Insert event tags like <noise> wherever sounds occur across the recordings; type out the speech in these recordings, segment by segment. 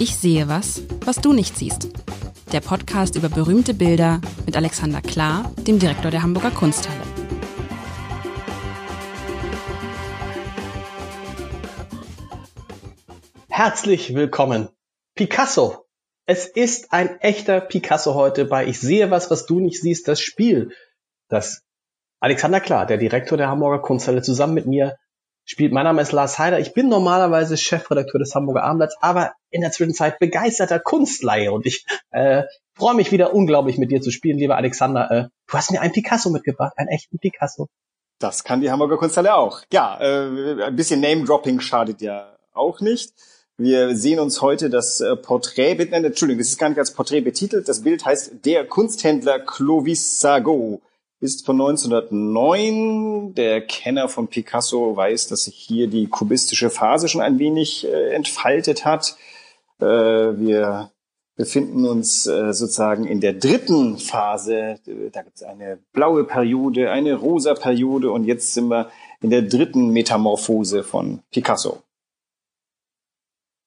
Ich sehe was, was du nicht siehst. Der Podcast über berühmte Bilder mit Alexander Klar, dem Direktor der Hamburger Kunsthalle. Herzlich willkommen. Picasso. Es ist ein echter Picasso heute bei Ich sehe was, was du nicht siehst, das Spiel. Das Alexander Klar, der Direktor der Hamburger Kunsthalle, zusammen mit mir spielt. Mein Name ist Lars Heider. Ich bin normalerweise Chefredakteur des Hamburger Abendblatts, aber in der Zwischenzeit begeisterter Kunstleihe und ich äh, freue mich wieder unglaublich mit dir zu spielen, lieber Alexander. Äh, du hast mir einen Picasso mitgebracht, einen echten Picasso. Das kann die Hamburger Kunsthalle auch. Ja, äh, ein bisschen Name-Dropping schadet ja auch nicht. Wir sehen uns heute das äh, Porträt, nein, Entschuldigung, das ist gar nicht als Porträt betitelt. Das Bild heißt Der Kunsthändler Clovis Sago ist von 1909. Der Kenner von Picasso weiß, dass sich hier die kubistische Phase schon ein wenig äh, entfaltet hat. Äh, wir befinden uns äh, sozusagen in der dritten Phase. Da gibt es eine blaue Periode, eine rosa Periode und jetzt sind wir in der dritten Metamorphose von Picasso.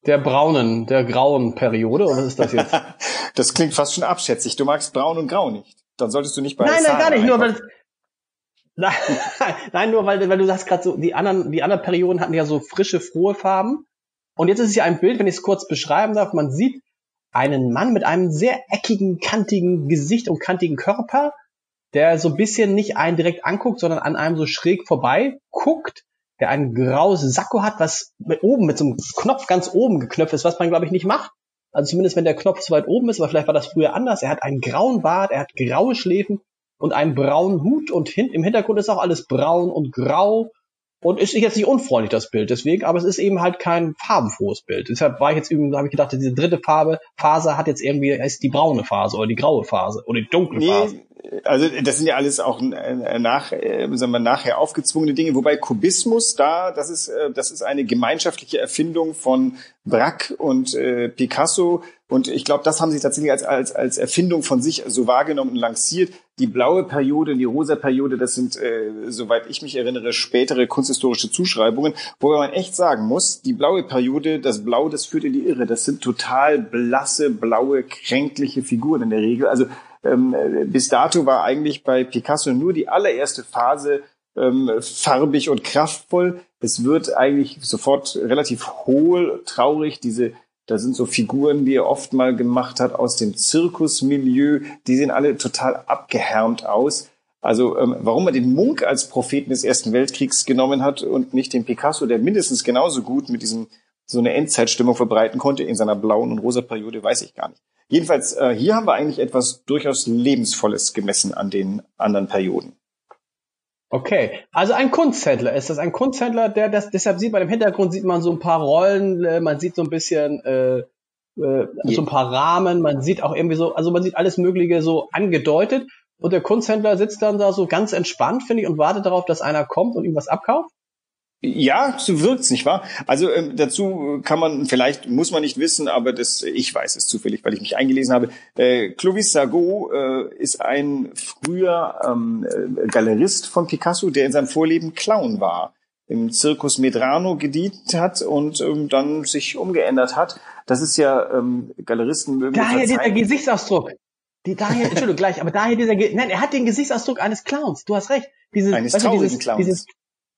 Der braunen, der grauen Periode, oder was ist das jetzt? <laughs> das klingt fast schon abschätzig. Du magst braun und grau nicht dann solltest du nicht bei Nein, nein, gar nicht, nur weil Nein, <laughs> nein, nur weil, weil du sagst gerade so, die anderen, die anderen Perioden hatten ja so frische, frohe Farben. Und jetzt ist es ja ein Bild, wenn ich es kurz beschreiben darf, man sieht einen Mann mit einem sehr eckigen, kantigen Gesicht und kantigen Körper, der so ein bisschen nicht einen direkt anguckt, sondern an einem so schräg vorbei guckt, der ein graues Sakko hat, was mit oben, mit so einem Knopf ganz oben geknöpft ist, was man glaube ich nicht macht. Also zumindest wenn der Knopf zu weit oben ist, aber vielleicht war das früher anders. Er hat einen grauen Bart, er hat graue Schläfen und einen braunen Hut und hin, im Hintergrund ist auch alles braun und grau und ist jetzt nicht unfreundlich das Bild deswegen, aber es ist eben halt kein farbenfrohes Bild. Deshalb war ich jetzt irgendwie, habe ich gedacht, diese dritte Farbe Phase hat jetzt irgendwie ist die braune Phase oder die graue Phase oder die dunkle nee, Phase also das sind ja alles auch äh, nach, äh, sagen wir, nachher aufgezwungene Dinge. Wobei Kubismus da, das ist, äh, das ist eine gemeinschaftliche Erfindung von Braque und Picasso. Und ich glaube, das haben sie tatsächlich als, als, als Erfindung von sich so wahrgenommen und lanciert. Die blaue Periode und die rosa Periode, das sind, äh, soweit ich mich erinnere, spätere kunsthistorische Zuschreibungen, wo man echt sagen muss, die blaue Periode, das Blau, das führt in die Irre. Das sind total blasse, blaue, kränkliche Figuren in der Regel. Also ähm, bis dato war eigentlich bei Picasso nur die allererste Phase ähm, farbig und kraftvoll. Es wird eigentlich sofort relativ hohl, traurig. Diese, da sind so Figuren, die er oft mal gemacht hat aus dem Zirkusmilieu. Die sehen alle total abgehärmt aus. Also ähm, warum er den Munk als Propheten des Ersten Weltkriegs genommen hat und nicht den Picasso, der mindestens genauso gut mit diesem so eine Endzeitstimmung verbreiten konnte in seiner blauen und rosa Periode, weiß ich gar nicht. Jedenfalls, äh, hier haben wir eigentlich etwas durchaus Lebensvolles gemessen an den anderen Perioden. Okay, also ein Kunsthändler. Ist das ein Kunsthändler, der das, deshalb sieht man im Hintergrund sieht man so ein paar Rollen, äh, man sieht so ein bisschen äh, äh, so ein paar Rahmen, man sieht auch irgendwie so, also man sieht alles Mögliche so angedeutet und der Kunsthändler sitzt dann da so ganz entspannt, finde ich, und wartet darauf, dass einer kommt und ihm was abkauft. Ja, so wirkt's, nicht wahr? Also ähm, dazu kann man, vielleicht muss man nicht wissen, aber das, ich weiß es zufällig, weil ich mich eingelesen habe. Äh, Clovis Sargot äh, ist ein früher ähm, äh, Galerist von Picasso, der in seinem Vorleben Clown war, im Circus Medrano gedient hat und ähm, dann sich umgeändert hat. Das ist ja ähm, Galeristen mögen. Daher dieser Gesichtsausdruck. Die, daher, <laughs> Entschuldigung, gleich, aber daher dieser, nein, er hat den Gesichtsausdruck eines Clowns. Du hast recht. Dieses, eines weißt du, dieses, Clowns. Dieses,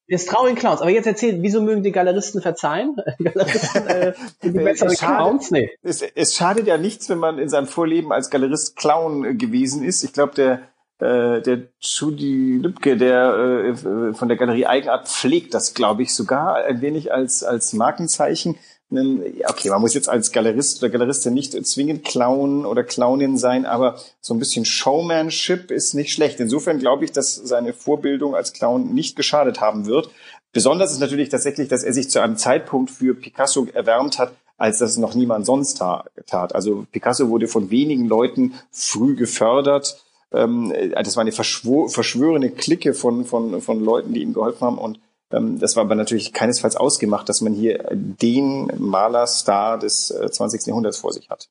des traurigen Clowns. Aber jetzt erzählt, wieso mögen die Galeristen verzeihen? <laughs> Galeristen, äh, die <laughs> besseren Clowns? Nee. Es, es schadet ja nichts, wenn man in seinem Vorleben als Galerist Clown äh, gewesen ist. Ich glaube, der äh, der Judy Lübke, der äh, von der Galerie Eigenart pflegt das, glaube ich, sogar ein wenig als als Markenzeichen okay, man muss jetzt als Galerist oder Galeristin nicht zwingend Clown oder Clownin sein, aber so ein bisschen Showmanship ist nicht schlecht. Insofern glaube ich, dass seine Vorbildung als Clown nicht geschadet haben wird. Besonders ist natürlich tatsächlich, dass er sich zu einem Zeitpunkt für Picasso erwärmt hat, als das noch niemand sonst tat. Also Picasso wurde von wenigen Leuten früh gefördert. Ähm, das war eine verschworene Clique von, von, von Leuten, die ihm geholfen haben und das war aber natürlich keinesfalls ausgemacht, dass man hier den Malerstar des 20. Äh, Jahrhunderts vor sich hat.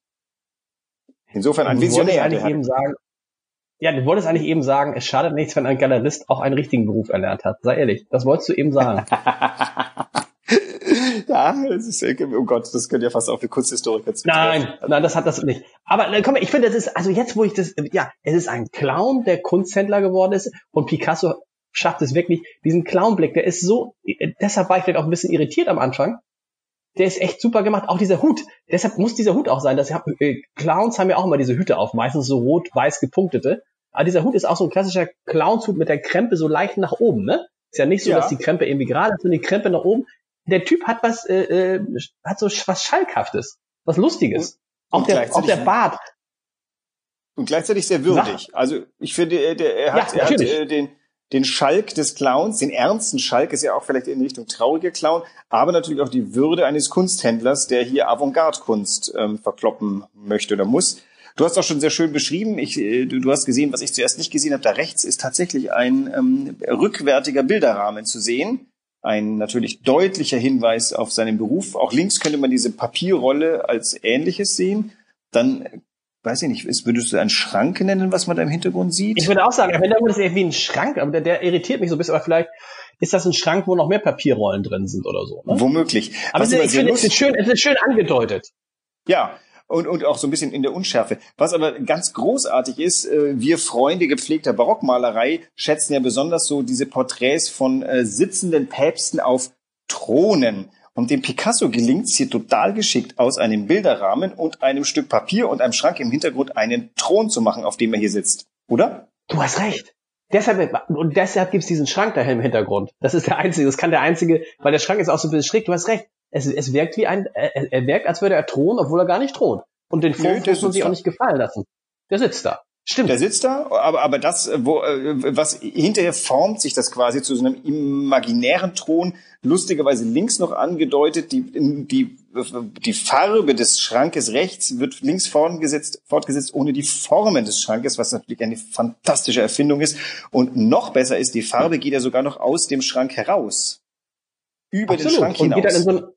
Insofern ein Visionär. Eigentlich eben sagen, ja, du wolltest eigentlich eben sagen, es schadet nichts, wenn ein Galerist auch einen richtigen Beruf erlernt hat. Sei ehrlich, das wolltest du eben sagen. <laughs> Ja, das ist, oh Gott, das könnte ja fast auch für Kunsthistoriker zu Nein, nein, das hat das nicht. Aber äh, komm, ich finde, das ist, also jetzt, wo ich das, ja, es ist ein Clown, der Kunsthändler geworden ist und Picasso schafft es wirklich, diesen Clownblick, der ist so, deshalb war ich vielleicht auch ein bisschen irritiert am Anfang. Der ist echt super gemacht. Auch dieser Hut. Deshalb muss dieser Hut auch sein. Dass, äh, Clowns haben ja auch immer diese Hüte auf, meistens so rot-weiß gepunktete. Aber dieser Hut ist auch so ein klassischer Clownshut mit der Krempe so leicht nach oben, ne? Ist ja nicht so, ja. dass die Krempe irgendwie gerade ist, sondern die Krempe nach oben. Der Typ hat was, äh, äh, hat so was Schalkhaftes, was Lustiges. Und, auch, der, auch der Bart. Und gleichzeitig sehr würdig. Also ich finde, er, der, er hat, ja, er hat äh, den, den Schalk des Clowns, den ernsten Schalk, ist ja auch vielleicht in Richtung trauriger Clown, aber natürlich auch die Würde eines Kunsthändlers, der hier Avantgarde-Kunst ähm, verkloppen möchte oder muss. Du hast auch schon sehr schön beschrieben, ich, äh, du, du hast gesehen, was ich zuerst nicht gesehen habe, da rechts ist tatsächlich ein ähm, rückwärtiger Bilderrahmen zu sehen. Ein natürlich deutlicher Hinweis auf seinen Beruf. Auch links könnte man diese Papierrolle als ähnliches sehen. Dann weiß ich nicht, ist, würdest du einen Schrank nennen, was man da im Hintergrund sieht? Ich würde auch sagen, im Hintergrund ist irgendwie ein Schrank, aber der, der irritiert mich so ein bisschen, aber vielleicht ist das ein Schrank, wo noch mehr Papierrollen drin sind oder so. Ne? Womöglich. Aber es, ich finde, es ist schön, es ist schön angedeutet. Ja, und, und auch so ein bisschen in der Unschärfe. Was aber ganz großartig ist, äh, wir Freunde gepflegter Barockmalerei schätzen ja besonders so diese Porträts von äh, sitzenden Päpsten auf Thronen. Und dem Picasso gelingt es hier total geschickt, aus einem Bilderrahmen und einem Stück Papier und einem Schrank im Hintergrund einen Thron zu machen, auf dem er hier sitzt. Oder? Du hast recht. Deshalb, und deshalb gibt's diesen Schrank da im Hintergrund. Das ist der einzige, das kann der einzige, weil der Schrank ist auch so ein bisschen schräg. Du hast recht. Es, es wirkt wie ein, er, er wirkt, als würde er thronen, obwohl er gar nicht thront. Und den Vorwurf muss man sich auch nicht gefallen lassen. Der sitzt da. Stimmt. Der sitzt da, aber, aber das, wo, äh, was hinterher formt sich das quasi zu so einem imaginären Thron, lustigerweise links noch angedeutet, die, die, die Farbe des Schrankes rechts wird links fortgesetzt, fortgesetzt ohne die Formen des Schrankes, was natürlich eine fantastische Erfindung ist. Und noch besser ist, die Farbe geht ja sogar noch aus dem Schrank heraus. Über Absolut. den Schrank hinaus. Und geht, dann in so ein,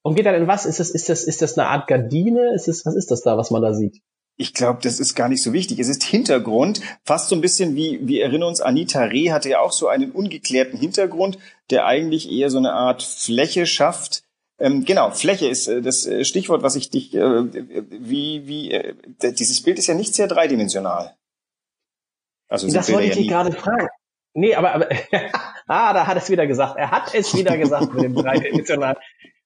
und geht dann in was? Ist das, ist das, ist das eine Art Gardine? Ist das, was ist das da, was man da sieht? Ich glaube, das ist gar nicht so wichtig. Es ist Hintergrund, fast so ein bisschen wie, wir erinnern uns, Anita Reh hatte ja auch so einen ungeklärten Hintergrund, der eigentlich eher so eine Art Fläche schafft. Ähm, genau, Fläche ist äh, das äh, Stichwort, was ich dich, äh, wie, wie, äh, dieses Bild ist ja nicht sehr dreidimensional. Also das wollte ich dich gerade fragen. Nee, aber, aber <laughs> ah, da hat es wieder gesagt. Er hat es wieder gesagt mit dem dreidimensional.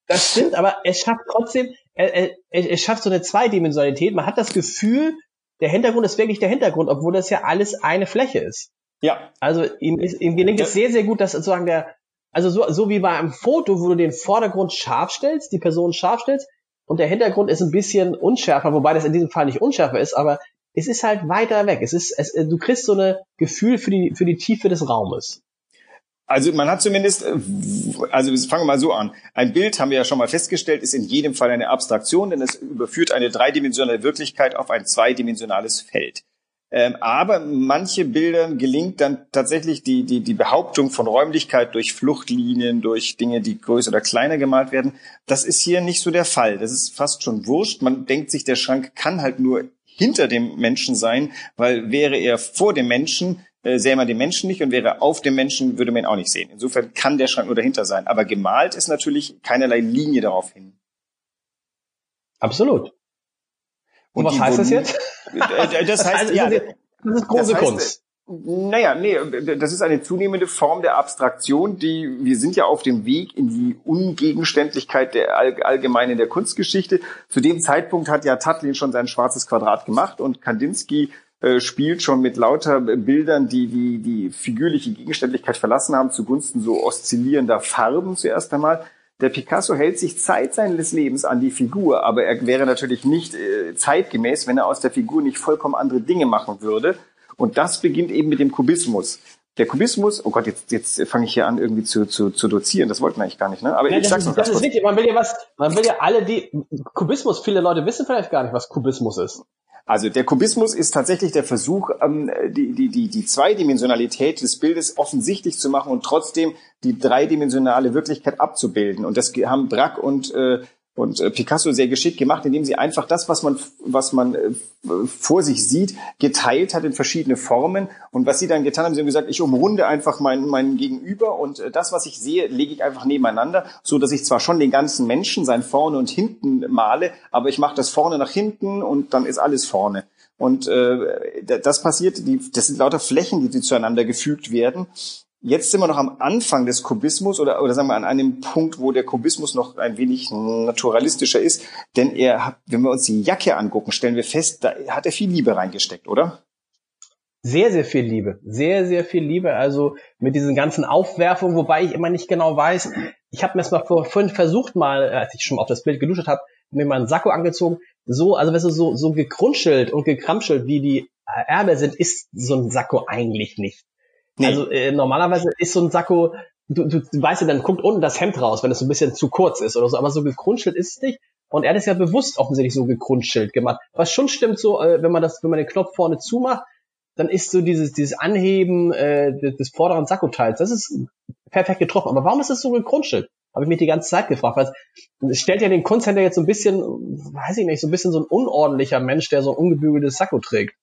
Das stimmt, aber es schafft trotzdem, er, er, er schafft so eine Zweidimensionalität. Man hat das Gefühl, der Hintergrund ist wirklich der Hintergrund, obwohl das ja alles eine Fläche ist. Ja. Also ihm, ist, ihm gelingt ja. es sehr, sehr gut, dass sozusagen der, also so, so wie bei einem Foto, wo du den Vordergrund scharf stellst, die Person scharf stellst, und der Hintergrund ist ein bisschen unschärfer, wobei das in diesem Fall nicht unschärfer ist, aber es ist halt weiter weg. Es ist, es, du kriegst so eine Gefühl für die, für die Tiefe des Raumes. Also man hat zumindest, äh, also fangen wir mal so an. Ein Bild, haben wir ja schon mal festgestellt, ist in jedem Fall eine Abstraktion, denn es überführt eine dreidimensionale Wirklichkeit auf ein zweidimensionales Feld. Ähm, aber manche Bildern gelingt dann tatsächlich die, die, die Behauptung von Räumlichkeit durch Fluchtlinien, durch Dinge, die größer oder kleiner gemalt werden. Das ist hier nicht so der Fall. Das ist fast schon wurscht. Man denkt sich, der Schrank kann halt nur hinter dem Menschen sein, weil wäre er vor dem Menschen, äh, sähe man den Menschen nicht und wäre auf dem Menschen, würde man ihn auch nicht sehen. Insofern kann der Schrank nur dahinter sein. Aber gemalt ist natürlich keinerlei Linie darauf hin. Absolut. Und, und was heißt das jetzt? Äh, das <laughs> heißt, also, ja, das ist große das heißt, Kunst. Naja, nee, das ist eine zunehmende Form der Abstraktion, die, wir sind ja auf dem Weg in die Ungegenständlichkeit der allgemeinen der Kunstgeschichte. Zu dem Zeitpunkt hat ja Tatlin schon sein schwarzes Quadrat gemacht und Kandinsky äh, spielt schon mit lauter Bildern, die, die die figürliche Gegenständlichkeit verlassen haben, zugunsten so oszillierender Farben zuerst einmal. Der Picasso hält sich Zeit seines Lebens an die Figur, aber er wäre natürlich nicht äh, zeitgemäß, wenn er aus der Figur nicht vollkommen andere Dinge machen würde. Und das beginnt eben mit dem Kubismus. Der Kubismus, oh Gott, jetzt, jetzt fange ich hier an, irgendwie zu, zu, zu dozieren. Das wollten wir eigentlich gar nicht, ne? Aber ja, ich sag's ist, noch das ist wichtig. Man will ja was, man will ja alle die, Kubismus, viele Leute wissen vielleicht gar nicht, was Kubismus ist. Also der Kubismus ist tatsächlich der Versuch, ähm, die, die, die, die Zweidimensionalität des Bildes offensichtlich zu machen und trotzdem die dreidimensionale Wirklichkeit abzubilden. Und das haben Brack und, äh, und äh, Picasso sehr geschickt gemacht, indem sie einfach das, was man, was man äh, vor sich sieht, geteilt hat in verschiedene Formen. Und was sie dann getan haben, sie haben gesagt, ich umrunde einfach mein, mein Gegenüber und äh, das, was ich sehe, lege ich einfach nebeneinander, so dass ich zwar schon den ganzen Menschen sein vorne und hinten male, aber ich mache das vorne nach hinten und dann ist alles vorne. Und äh, das passiert, die, das sind lauter Flächen, die, die zueinander gefügt werden. Jetzt sind wir noch am Anfang des Kubismus oder, oder sagen wir an einem Punkt, wo der Kubismus noch ein wenig naturalistischer ist. Denn er hat, wenn wir uns die Jacke angucken, stellen wir fest, da hat er viel Liebe reingesteckt, oder? Sehr, sehr viel Liebe. Sehr, sehr viel Liebe. Also mit diesen ganzen Aufwerfungen, wobei ich immer nicht genau weiß. Ich habe mir das mal vorhin versucht, mal, als ich schon auf das Bild geduscht habe, mir mal einen Sakko angezogen. So, also weißt du, so, so gekrunschelt und gekramschelt, wie die Ärmel sind, ist so ein Sakko eigentlich nicht. Nee. Also äh, normalerweise ist so ein Sakko, du, du, du weißt ja, dann guckt unten das Hemd raus, wenn es so ein bisschen zu kurz ist oder so, aber so gekrunschelt ist es nicht. Und er hat es ja bewusst offensichtlich so gekrunschelt gemacht. Was schon stimmt, so, äh, wenn man das, wenn man den Knopf vorne zumacht, dann ist so dieses, dieses Anheben äh, des, des vorderen Sakkoteils, das ist perfekt getroffen. Aber warum ist das so gekrunschelt? Habe ich mich die ganze Zeit gefragt. Weil es stellt ja den Kunsthändler jetzt so ein bisschen, weiß ich nicht, so ein bisschen so ein unordentlicher Mensch, der so ein ungebügeltes Sakko trägt.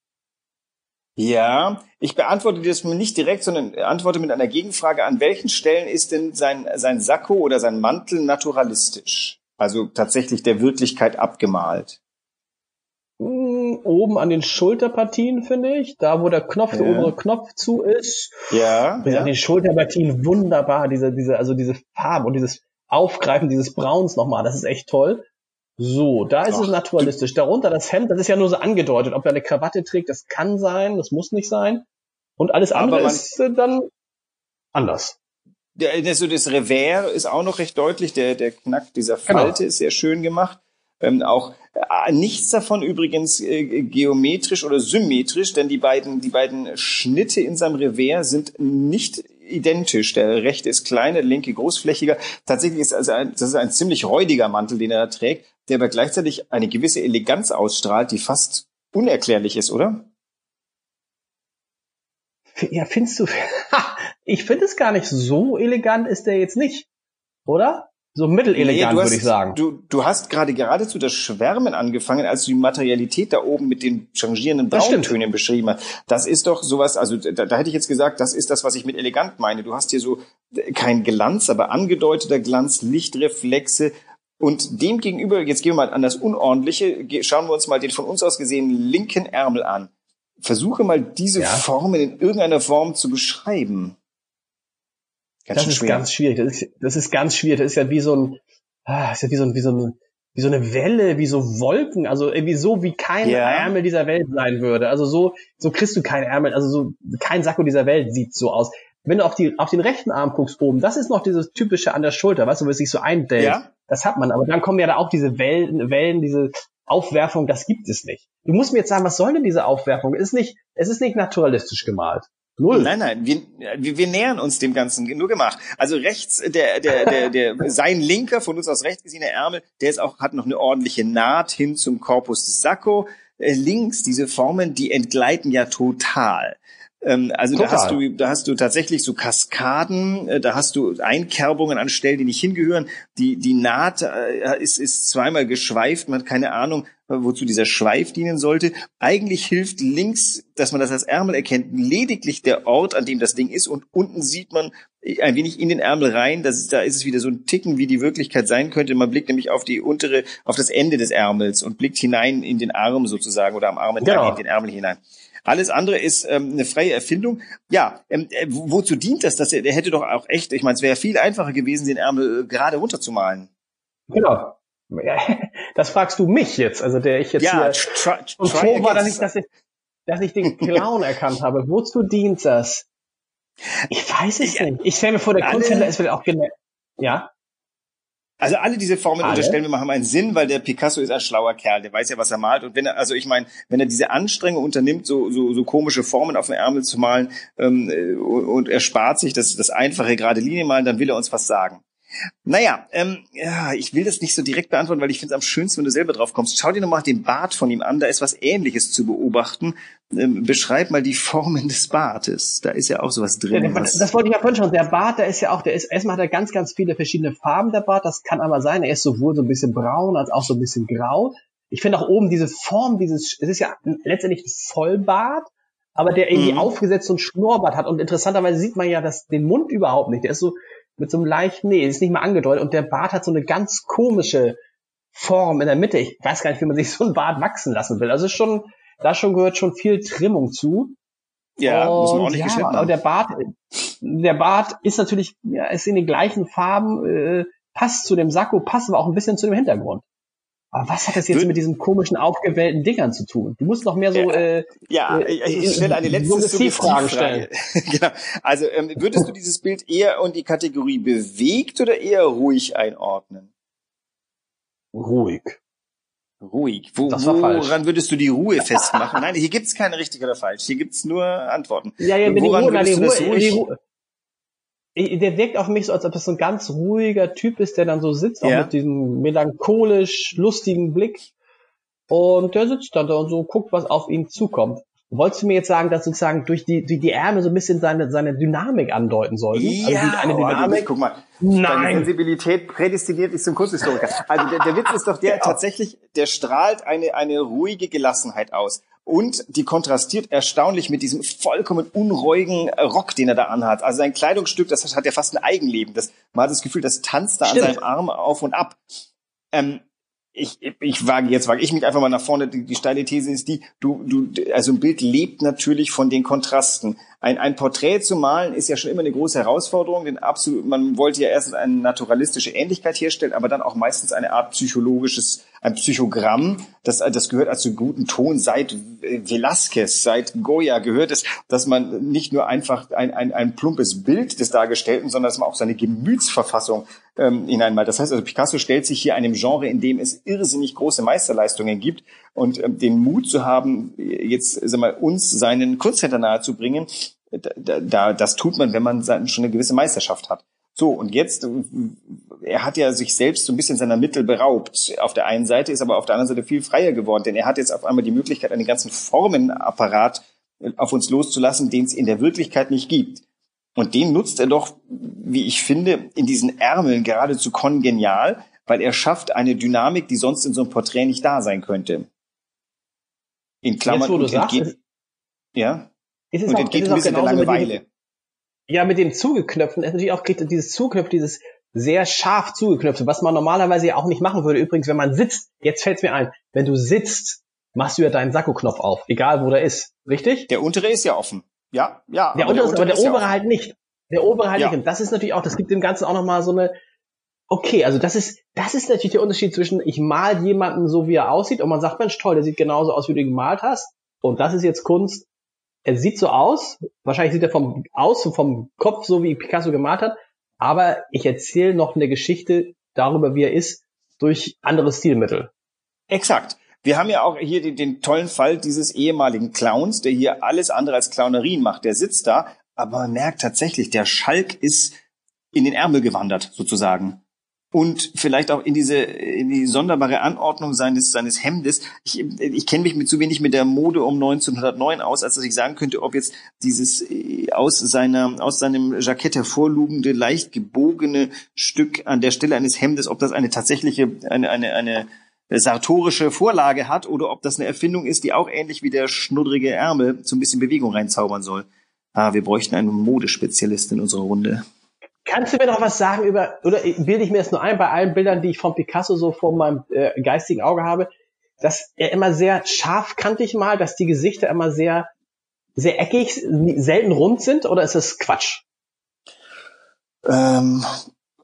Ja, ich beantworte das nicht direkt, sondern antworte mit einer Gegenfrage. An welchen Stellen ist denn sein, sein Sakko oder sein Mantel naturalistisch? Also tatsächlich der Wirklichkeit abgemalt. Hm, oben an den Schulterpartien, finde ich. Da, wo der Knopf, ja. der obere Knopf zu ist. Ja. ja. An den Schulterpartien wunderbar. Diese, diese, also diese Farben und dieses Aufgreifen dieses Brauns nochmal. Das ist echt toll. So, da ist Ach, es naturalistisch. Darunter das Hemd, das ist ja nur so angedeutet. Ob er eine Krawatte trägt, das kann sein, das muss nicht sein. Und alles andere ist äh, dann anders. Der, also das Revers ist auch noch recht deutlich. Der, der Knack dieser genau. Falte genau. ist sehr schön gemacht. Ähm, auch äh, nichts davon übrigens äh, geometrisch oder symmetrisch, denn die beiden, die beiden Schnitte in seinem Revers sind nicht identisch. Der rechte ist kleiner, der linke großflächiger. Tatsächlich ist also ein, das ist ein ziemlich räudiger Mantel, den er da trägt, der aber gleichzeitig eine gewisse Eleganz ausstrahlt, die fast unerklärlich ist, oder? Ja, findest du? <laughs> ich finde es gar nicht so elegant ist der jetzt nicht, oder? So mittelelegant, nee, würde ich sagen. Du, du hast gerade geradezu das Schwärmen angefangen, als du die Materialität da oben mit den changierenden Brauntönen beschrieben hast. Das ist doch sowas, also da, da hätte ich jetzt gesagt, das ist das, was ich mit elegant meine. Du hast hier so kein Glanz, aber angedeuteter Glanz, Lichtreflexe, und dem gegenüber, jetzt gehen wir mal an das Unordentliche, schauen wir uns mal den von uns aus gesehenen linken Ärmel an. Versuche mal diese ja. Formen in irgendeiner Form zu beschreiben. Ganz das ist schwer. ganz schwierig. Das ist, das ist ganz schwierig. Das ist ja wie so ein, ah, ist ja wie so ein, wie so ein, wie so eine Welle, wie so Wolken, also irgendwie so wie kein ja. Ärmel dieser Welt sein würde. Also so, so kriegst du kein Ärmel, also so kein Sakko dieser Welt sieht so aus. Wenn du auf die, auf den rechten Arm guckst oben, das ist noch dieses typische an der Schulter, weißt du, wo es sich so eindellt. Ja. Das hat man, aber dann kommen ja da auch diese Wellen, Wellen, diese Aufwerfung, das gibt es nicht. Du musst mir jetzt sagen, was soll denn diese Aufwerfung? Es ist nicht, es ist nicht naturalistisch gemalt. Null. Nein, nein, wir, wir, wir nähern uns dem Ganzen nur gemacht. Also rechts, der, der, der, der, sein linker, von uns aus rechts gesehener Ärmel, der ist auch, hat noch eine ordentliche Naht hin zum Korpus Sakko. Äh, links, diese Formen, die entgleiten ja total. Ähm, also Total. da hast du, da hast du tatsächlich so Kaskaden, äh, da hast du Einkerbungen an Stellen, die nicht hingehören. Die, die Naht äh, ist, ist zweimal geschweift, man hat keine Ahnung, wozu dieser Schweif dienen sollte. Eigentlich hilft links, dass man das als Ärmel erkennt, lediglich der Ort, an dem das Ding ist und unten sieht man ein wenig in den Ärmel rein. Das ist, da ist es wieder so ein Ticken, wie die Wirklichkeit sein könnte. Man blickt nämlich auf die untere, auf das Ende des Ärmels und blickt hinein in den Arm sozusagen oder am Arm genau. in den Ärmel hinein. Alles andere ist ähm, eine freie Erfindung. Ja, ähm, äh, wozu dient das? Dass er, der hätte doch auch echt, ich meine, es wäre viel einfacher gewesen, den Ärmel äh, gerade runterzumalen. Genau. <laughs> Das fragst du mich jetzt, also der ich jetzt ja, hier try, try und froh war, dass ich, dass ich, dass ich den Clown <laughs> erkannt habe. Wozu dient das? Ich weiß es nicht. Ich stelle mir vor, der Kunsthändler ist vielleicht auch genau. Ja. Also alle diese Formen alle? unterstellen wir mal haben einen Sinn, weil der Picasso ist ein schlauer Kerl, der weiß ja, was er malt. Und wenn er, also ich meine, wenn er diese Anstrengung unternimmt, so, so, so komische Formen auf dem Ärmel zu malen ähm, und, und er spart sich das, das einfache gerade Linie malen, dann will er uns was sagen. Naja, ähm, ja, ich will das nicht so direkt beantworten, weil ich finde es am schönsten, wenn du selber drauf kommst. Schau dir nochmal den Bart von ihm an, da ist was ähnliches zu beobachten. Ähm, beschreib mal die Formen des Bartes. Da ist ja auch sowas drin. Ja, das, das wollte ich ja vorhin schon. Der Bart, der ist ja auch, der ist, erstmal hat er ganz, ganz viele verschiedene Farben, der Bart. Das kann aber sein. Er ist sowohl so ein bisschen braun als auch so ein bisschen grau. Ich finde auch oben diese Form, dieses, es ist ja letztendlich ein Vollbart, aber der irgendwie mhm. aufgesetzt so ein Schnurrbart hat. Und interessanterweise sieht man ja das, den Mund überhaupt nicht. Der ist so mit so einem leichten, nee, ist nicht mal angedeutet. Und der Bart hat so eine ganz komische Form in der Mitte. Ich weiß gar nicht, wie man sich so ein Bart wachsen lassen will. Also schon, da schon gehört schon viel Trimmung zu. Ja, und, muss man auch nicht ja, aber der Bart, der Bart ist natürlich, ja, ist in den gleichen Farben, äh, passt zu dem Sakko, passt aber auch ein bisschen zu dem Hintergrund. Aber was hat das jetzt Würde, mit diesen komischen aufgewählten Dingern zu tun? Du musst noch mehr so äh, ja, äh, ich stelle eine letzte Suggestivfrage stellen. <laughs> genau. Also ähm, würdest du dieses Bild eher in die Kategorie bewegt oder eher ruhig einordnen? Ruhig. Ruhig. Wo, woran würdest du die Ruhe festmachen? Nein, hier gibt's keine richtig oder falsch. Hier gibt's nur Antworten. Ja, ja, woran die Ruhe, würdest du das ruhig? Ruhe, der wirkt auf mich so, als ob das so ein ganz ruhiger Typ ist, der dann so sitzt, auch ja. mit diesem melancholisch lustigen Blick. Und der sitzt dann da und so guckt, was auf ihn zukommt. Wolltest du mir jetzt sagen, dass sozusagen durch die, durch die Ärmel so ein bisschen seine, seine Dynamik andeuten sollten? Also ja, also eine Dynamik. Guck mal. Nein. Deine Sensibilität prädestiniert dich zum Kunsthistoriker. Also der, der Witz ist doch der, <laughs> ja. tatsächlich, der strahlt eine, eine ruhige Gelassenheit aus. Und die kontrastiert erstaunlich mit diesem vollkommen unruhigen Rock, den er da anhat. Also sein Kleidungsstück, das hat ja fast ein Eigenleben. Das, man hat das Gefühl, das tanzt da Stimmt. an seinem Arm auf und ab. Ähm, ich, ich wage, jetzt wage ich mich einfach mal nach vorne. Die, die steile These ist die, du, du, also ein Bild lebt natürlich von den Kontrasten. Ein, ein Porträt zu malen ist ja schon immer eine große Herausforderung, denn absolut, man wollte ja erst eine naturalistische Ähnlichkeit herstellen, aber dann auch meistens eine Art psychologisches, ein Psychogramm. Das, das gehört also guten Ton seit Velasquez, seit Goya gehört es, dass man nicht nur einfach ein, ein, ein plumpes Bild des Dargestellten, sondern dass man auch seine Gemütsverfassung ähm, hineinmalt. Das heißt also, Picasso stellt sich hier einem Genre, in dem es irrsinnig große Meisterleistungen gibt und ähm, den Mut zu haben, jetzt sag mal, uns seinen Kunstcenter nahezubringen, da, da, das tut man, wenn man schon eine gewisse Meisterschaft hat. So, und jetzt, äh, er hat ja sich selbst so ein bisschen seiner Mittel beraubt. Auf der einen Seite ist aber auf der anderen Seite viel freier geworden, denn er hat jetzt auf einmal die Möglichkeit, einen ganzen Formenapparat äh, auf uns loszulassen, den es in der Wirklichkeit nicht gibt. Und den nutzt er doch, wie ich finde, in diesen Ärmeln geradezu kongenial, weil er schafft eine Dynamik, die sonst in so einem Porträt nicht da sein könnte. In Klammern Jetzt, wo du sagst, entgeht, Ist es und auch, entgeht ist ein bisschen der Langeweile. Mit ja, mit dem Zugeknöpfen ist natürlich auch dieses Zugeknöpfen, dieses sehr scharf zugeknöpfte, was man normalerweise ja auch nicht machen würde. Übrigens, wenn man sitzt, jetzt fällt es mir ein, wenn du sitzt, machst du ja deinen Sakkoknopf auf, egal wo der ist. Richtig? Der untere ist ja offen. Ja, ja. Der untere, ist, aber der obere ja halt nicht. Der obere halt ja. nicht. Und das ist natürlich auch, das gibt dem Ganzen auch nochmal so eine, okay, also das ist, das ist natürlich der Unterschied zwischen, ich mal jemanden so, wie er aussieht, und man sagt, Mensch, toll, der sieht genauso aus, wie du ihn gemalt hast. Und das ist jetzt Kunst. Er sieht so aus, wahrscheinlich sieht er vom Außen, vom Kopf so, wie Picasso gemalt hat, aber ich erzähle noch eine Geschichte darüber, wie er ist, durch andere Stilmittel. Exakt. Wir haben ja auch hier den, den, tollen Fall dieses ehemaligen Clowns, der hier alles andere als Clownerien macht. Der sitzt da, aber man merkt tatsächlich, der Schalk ist in den Ärmel gewandert, sozusagen und vielleicht auch in diese in die sonderbare Anordnung seines seines Hemdes. Ich, ich kenne mich mit zu wenig mit der Mode um 1909 aus, als dass ich sagen könnte, ob jetzt dieses äh, aus seiner aus seinem Jackett hervorlugende leicht gebogene Stück an der Stelle eines Hemdes, ob das eine tatsächliche eine eine eine sartorische Vorlage hat oder ob das eine Erfindung ist, die auch ähnlich wie der schnuddrige Ärmel so ein bisschen Bewegung reinzaubern soll. Ah, wir bräuchten einen Modespezialist in unserer Runde. Kannst du mir noch was sagen über, oder bilde ich mir das nur ein, bei allen Bildern, die ich von Picasso so vor meinem äh, geistigen Auge habe, dass er immer sehr scharfkantig malt, dass die Gesichter immer sehr, sehr eckig, selten rund sind, oder ist das Quatsch? Ähm,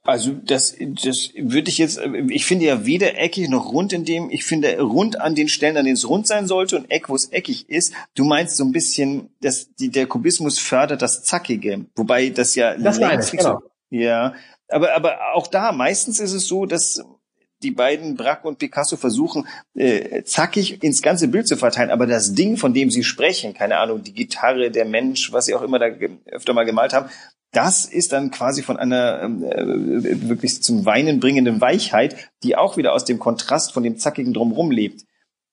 also das, das würde ich jetzt, ich finde ja weder eckig noch rund in dem, ich finde rund an den Stellen, an denen es rund sein sollte und eck, wo es eckig ist. Du meinst so ein bisschen, dass die, der Kubismus fördert das Zackige, wobei das ja das längst genau. so, ja, aber, aber auch da, meistens ist es so, dass die beiden Braque und Picasso versuchen, äh, zackig ins ganze Bild zu verteilen, aber das Ding, von dem sie sprechen, keine Ahnung, die Gitarre, der Mensch, was sie auch immer da öfter mal gemalt haben, das ist dann quasi von einer ähm, äh, wirklich zum Weinen bringenden Weichheit, die auch wieder aus dem Kontrast von dem zackigen Drumrum lebt.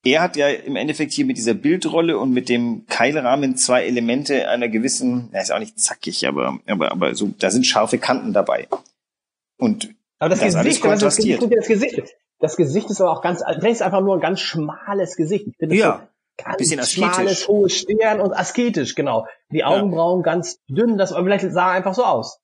Er hat ja im Endeffekt hier mit dieser Bildrolle und mit dem Keilrahmen zwei Elemente einer gewissen, er ist auch nicht zackig, aber, aber, aber so, da sind scharfe Kanten dabei. Und aber das, das Gesicht, das, das, das Gesicht, das Gesicht ist aber auch ganz, das ist einfach nur ein ganz schmales Gesicht. Ich finde ja. so ganz bisschen asketisch. schmales, hohes Stirn und asketisch, genau. Die Augenbrauen ja. ganz dünn, das vielleicht sah einfach so aus.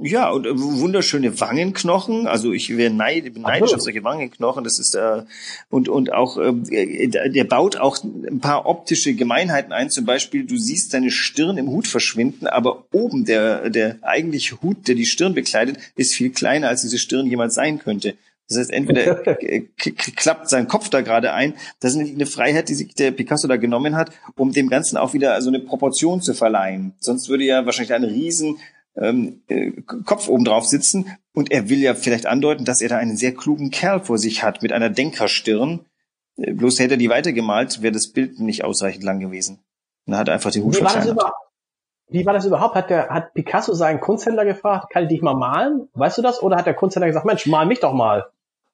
Ja, und äh, wunderschöne Wangenknochen. Also ich wäre neid, bin neidisch auf solche Wangenknochen. Das ist äh, und und auch äh, der baut auch ein paar optische Gemeinheiten ein. Zum Beispiel, du siehst seine Stirn im Hut verschwinden, aber oben der der eigentliche Hut, der die Stirn bekleidet, ist viel kleiner als diese Stirn jemals sein könnte. Das heißt, entweder <laughs> klappt sein Kopf da gerade ein. Das ist eine Freiheit, die sich der Picasso da genommen hat, um dem Ganzen auch wieder so eine Proportion zu verleihen. Sonst würde ja wahrscheinlich ein riesen ähm, äh, Kopf oben drauf sitzen und er will ja vielleicht andeuten, dass er da einen sehr klugen Kerl vor sich hat mit einer Denkerstirn. Äh, bloß hätte er die weitergemalt, wäre das Bild nicht ausreichend lang gewesen. Dann hat er einfach die Hut wie war, wie war das überhaupt? Hat der hat Picasso seinen Kunsthändler gefragt, kann ich dich mal malen? Weißt du das? Oder hat der Kunsthändler gesagt, Mensch, mal mich doch mal?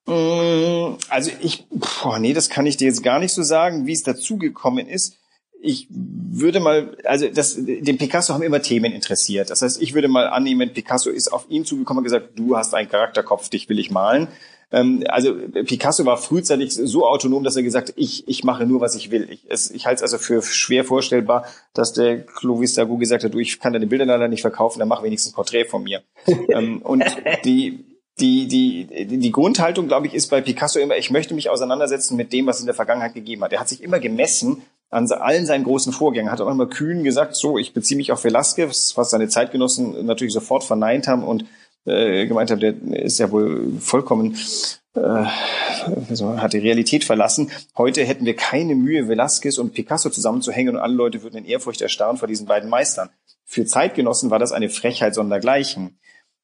Mm, also ich, boah, nee, das kann ich dir jetzt gar nicht so sagen, wie es dazugekommen ist ich würde mal, also das, den Picasso haben immer Themen interessiert. Das heißt, ich würde mal annehmen, Picasso ist auf ihn zugekommen und gesagt, du hast einen Charakterkopf, dich will ich malen. Ähm, also Picasso war frühzeitig so autonom, dass er gesagt hat, ich, ich mache nur, was ich will. Ich, es, ich halte es also für schwer vorstellbar, dass der Clovis Dago gesagt hat, du, ich kann deine Bilder leider nicht verkaufen, dann mach wenigstens ein Porträt von mir. <laughs> ähm, und die, die, die, die Grundhaltung, glaube ich, ist bei Picasso immer, ich möchte mich auseinandersetzen mit dem, was es in der Vergangenheit gegeben hat. Er hat sich immer gemessen an allen seinen großen Vorgängen, hat auch immer kühn gesagt, so, ich beziehe mich auf Velasquez, was seine Zeitgenossen natürlich sofort verneint haben und äh, gemeint haben, der ist ja wohl vollkommen äh, also hat die Realität verlassen. Heute hätten wir keine Mühe, Velasquez und Picasso zusammenzuhängen und alle Leute würden in Ehrfurcht erstarren vor diesen beiden Meistern. Für Zeitgenossen war das eine Frechheit sondergleichen.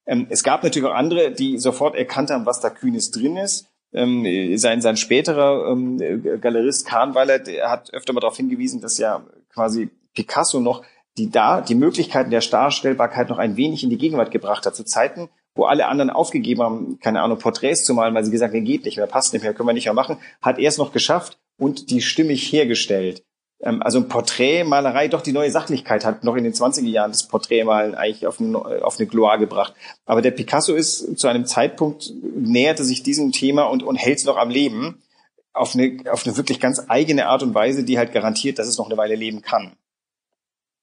Ähm, es gab natürlich auch andere, die sofort erkannt haben, was da Kühnes drin ist. Ähm, sein, sein späterer ähm, Galerist Kahnweiler, der hat öfter mal darauf hingewiesen, dass ja quasi Picasso noch die da die Möglichkeiten der Darstellbarkeit noch ein wenig in die Gegenwart gebracht hat. Zu Zeiten, wo alle anderen aufgegeben haben, keine Ahnung, Porträts zu malen, weil sie gesagt haben, geht nicht mehr, passt nicht mehr, können wir nicht mehr machen, hat er es noch geschafft und die stimmig hergestellt. Ähm, also Porträtmalerei doch die neue Sachlichkeit hat noch in den 20er Jahren das Porträtmalen eigentlich auf, ein, auf eine Gloire gebracht. Aber der Picasso ist zu einem Zeitpunkt, näherte sich diesem Thema und, und hält es noch am Leben auf eine, auf eine wirklich ganz eigene Art und Weise, die halt garantiert, dass es noch eine Weile leben kann.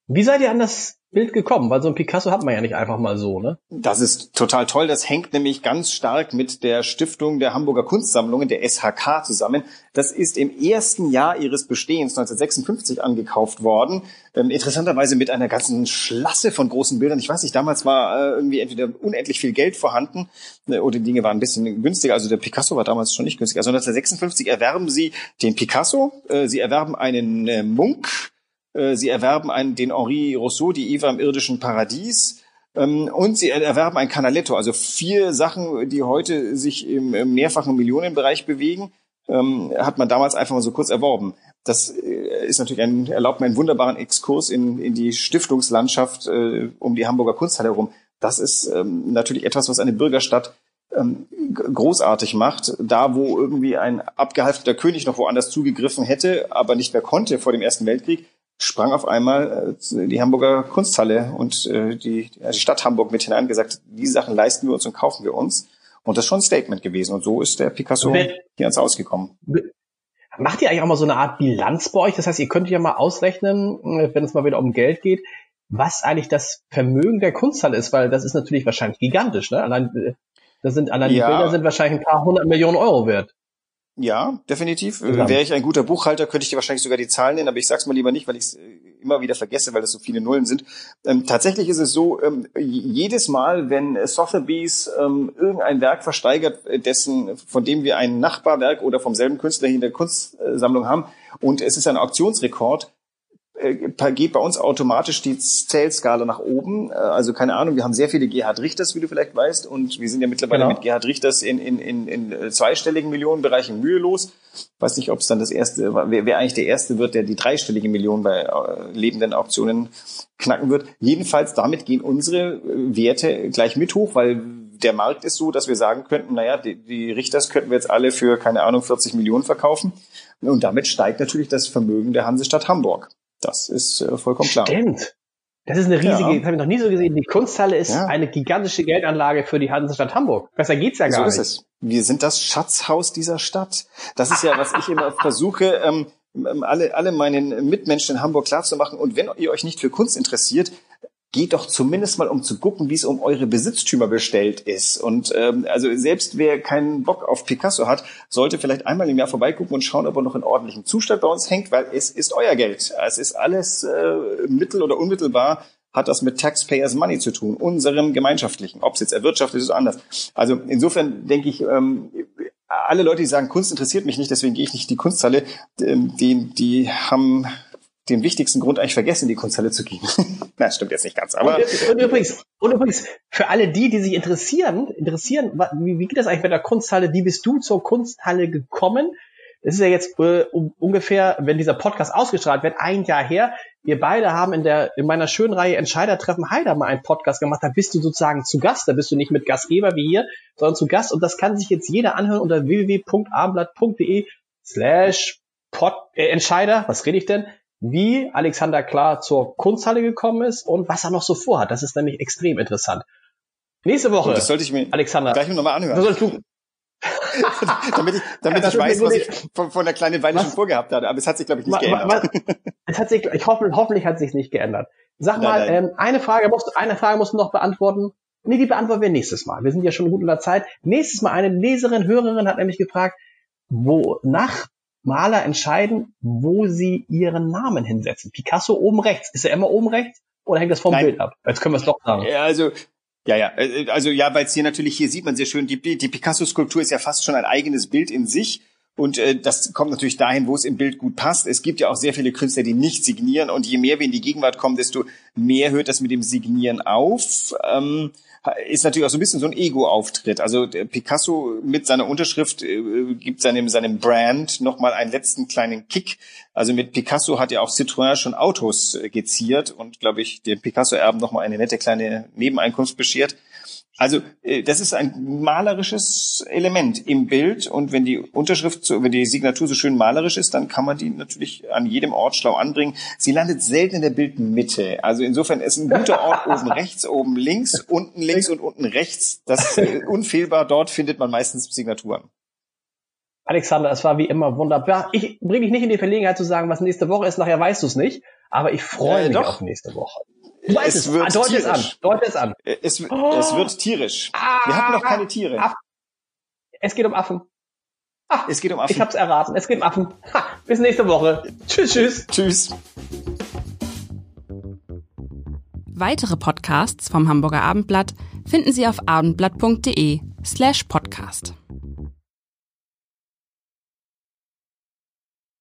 Wie seid ihr an das Bild gekommen? Weil so ein Picasso hat man ja nicht einfach mal so, ne? Das ist total toll. Das hängt nämlich ganz stark mit der Stiftung der Hamburger Kunstsammlungen, der SHK, zusammen. Das ist im ersten Jahr ihres Bestehens 1956 angekauft worden. Ähm, interessanterweise mit einer ganzen Schlasse von großen Bildern. Ich weiß nicht, damals war äh, irgendwie entweder unendlich viel Geld vorhanden äh, oder die Dinge waren ein bisschen günstiger. Also der Picasso war damals schon nicht günstig. Also 1956 erwerben sie den Picasso, äh, sie erwerben einen äh, Munk, sie erwerben einen, den Henri Rousseau, die Eva im irdischen Paradies. Ähm, und sie erwerben ein Canaletto, also vier Sachen, die heute sich im, im mehrfachen Millionenbereich bewegen, ähm, hat man damals einfach mal so kurz erworben. Das äh, ist natürlich ein, erlaubt mir einen wunderbaren Exkurs in, in die Stiftungslandschaft äh, um die Hamburger Kunsthalle herum. Das ist ähm, natürlich etwas, was eine Bürgerstadt ähm, großartig macht. Da, wo irgendwie ein abgehalfterter König noch woanders zugegriffen hätte, aber nicht mehr konnte vor dem Ersten Weltkrieg, sprang auf einmal äh, die Hamburger Kunsthalle und äh, die, die Stadt Hamburg mit hinein gesagt, diese Sachen leisten wir uns und kaufen wir uns. Und das ist schon ein Statement gewesen. Und so ist der Picasso wenn, hier ans Ausgekommen. Macht ihr eigentlich auch mal so eine Art Bilanz bei euch? Das heißt, ihr könnt ja mal ausrechnen, äh, wenn es mal wieder um Geld geht, was eigentlich das Vermögen der Kunsthalle ist, weil das ist natürlich wahrscheinlich gigantisch. Ne? Allein, äh, das sind, allein ja. die Bilder sind wahrscheinlich ein paar hundert Millionen Euro wert. Ja, definitiv. Ja. Wäre ich ein guter Buchhalter, könnte ich dir wahrscheinlich sogar die Zahlen nennen, aber ich sag's mal lieber nicht, weil ich es äh, immer wieder vergesse, weil das so viele Nullen sind. Ähm, tatsächlich ist es so, ähm, jedes Mal, wenn Sotheby's ähm, irgendein Werk versteigert, äh, dessen, von dem wir ein Nachbarwerk oder vom selben Künstler hier in der Kunstsammlung haben, und es ist ein Auktionsrekord, äh, geht bei uns automatisch die Zählskala nach oben. Äh, also keine Ahnung, wir haben sehr viele Gerhard Richters, wie du vielleicht weißt, und wir sind ja mittlerweile genau. mit Gerhard Richters in, in, in, in äh, zweistelligen Millionenbereichen mühelos. Weiß nicht, ob es dann das erste, wer, wer eigentlich der erste wird, der die dreistellige Million bei äh, lebenden Auktionen knacken wird. Jedenfalls damit gehen unsere Werte gleich mit hoch, weil der Markt ist so, dass wir sagen könnten, naja, die, die Richters könnten wir jetzt alle für, keine Ahnung, 40 Millionen verkaufen. Und damit steigt natürlich das Vermögen der Hansestadt Hamburg. Das ist äh, vollkommen klar. Stimmt. Das ist eine riesige, ja. das habe ich noch nie so gesehen. Die Kunsthalle ist ja. eine gigantische Geldanlage für die Hansestadt Hamburg. Besser geht's ja gar so nicht. So ist es. Wir sind das Schatzhaus dieser Stadt. Das ist ja, was ich immer <laughs> versuche, ähm, ähm, alle, alle meinen Mitmenschen in Hamburg klarzumachen. Und wenn ihr euch nicht für Kunst interessiert, geht doch zumindest mal um zu gucken, wie es um eure Besitztümer bestellt ist. Und ähm, also selbst wer keinen Bock auf Picasso hat, sollte vielleicht einmal im Jahr vorbeigucken und schauen, ob er noch in ordentlichem Zustand bei uns hängt, weil es ist euer Geld. Es ist alles äh, mittel- oder unmittelbar hat das mit Taxpayers Money zu tun, unserem gemeinschaftlichen, ob es jetzt erwirtschaftet ist oder anders. Also insofern denke ich, ähm, alle Leute, die sagen, Kunst interessiert mich nicht, deswegen gehe ich nicht in die Kunsthalle, ähm, die, die haben den wichtigsten Grund eigentlich vergessen, die Kunsthalle zu gehen. <laughs> Na, stimmt jetzt nicht ganz, aber. Und, und, übrigens, und übrigens, für alle die, die sich interessieren, interessieren, wie, wie geht das eigentlich mit der Kunsthalle? Wie bist du zur Kunsthalle gekommen? Das ist ja jetzt äh, um, ungefähr, wenn dieser Podcast ausgestrahlt wird, ein Jahr her. Wir beide haben in der in meiner schönen Reihe Entscheidertreffen Heider mal einen Podcast gemacht. Da bist du sozusagen zu Gast. Da bist du nicht mit Gastgeber wie hier, sondern zu Gast. Und das kann sich jetzt jeder anhören unter www.abendblatt.de slash äh, Entscheider. Was rede ich denn? Wie Alexander Klar zur Kunsthalle gekommen ist und was er noch so vorhat. Das ist nämlich extrem interessant. Nächste Woche. Das sollte ich mir Alexander, gleich nochmal anhören. Was du? <laughs> damit ich, damit ich weiß, was ich von, von der kleinen Weile was? schon vorgehabt hatte. Aber es hat sich, glaube ich, nicht geändert. Was, es hat sich, ich hoffe, hoffentlich hat sich nicht geändert. Sag mal, nein, nein. Ähm, eine Frage musst, eine Frage musst du noch beantworten. Nee, die beantworten wir nächstes Mal. Wir sind ja schon gut in der Zeit. Nächstes Mal eine Leserin, Hörerin hat nämlich gefragt, wonach Maler entscheiden, wo sie ihren Namen hinsetzen. Picasso oben rechts. Ist er immer oben rechts oder hängt das vom Nein. Bild ab? Jetzt können wir es doch sagen. Ja, also ja, ja, also ja, weil es hier natürlich, hier sieht man sehr schön, die, die Picasso-Skulptur ist ja fast schon ein eigenes Bild in sich. Und äh, das kommt natürlich dahin, wo es im Bild gut passt. Es gibt ja auch sehr viele Künstler, die nicht signieren. Und je mehr wir in die Gegenwart kommen, desto mehr hört das mit dem Signieren auf. Ähm, ist natürlich auch so ein bisschen so ein Ego-Auftritt. Also Picasso mit seiner Unterschrift äh, gibt seinem, seinem Brand nochmal einen letzten kleinen Kick. Also mit Picasso hat ja auch Citroën schon Autos äh, geziert und, glaube ich, dem Picasso-Erben nochmal eine nette kleine Nebeneinkunft beschert. Also äh, das ist ein malerisches Element im Bild und wenn die Unterschrift, so, wenn die Signatur so schön malerisch ist, dann kann man die natürlich an jedem Ort schlau anbringen. Sie landet selten in der Bildmitte. Also insofern ist ein guter Ort <laughs> oben rechts, oben links, unten links und unten rechts. Das ist äh, unfehlbar. Dort findet man meistens Signaturen. Alexander, es war wie immer wunderbar. Ich bringe dich nicht in die Verlegenheit zu sagen, was nächste Woche ist. Nachher weißt du es nicht. Aber ich freue äh, mich doch. auf nächste Woche. Du weißt es, es wird ah, deut es an. Deut es an. Es, oh. es wird tierisch. Ah, Wir hatten noch keine Tiere. Aff. Es geht um Affen. Ah, es geht um Affen. Ich hab's erraten. Es geht um Affen. Ha, bis nächste Woche. Tschüss, tschüss. Tschüss. Weitere Podcasts vom Hamburger Abendblatt finden Sie auf abendblatt.de slash podcast.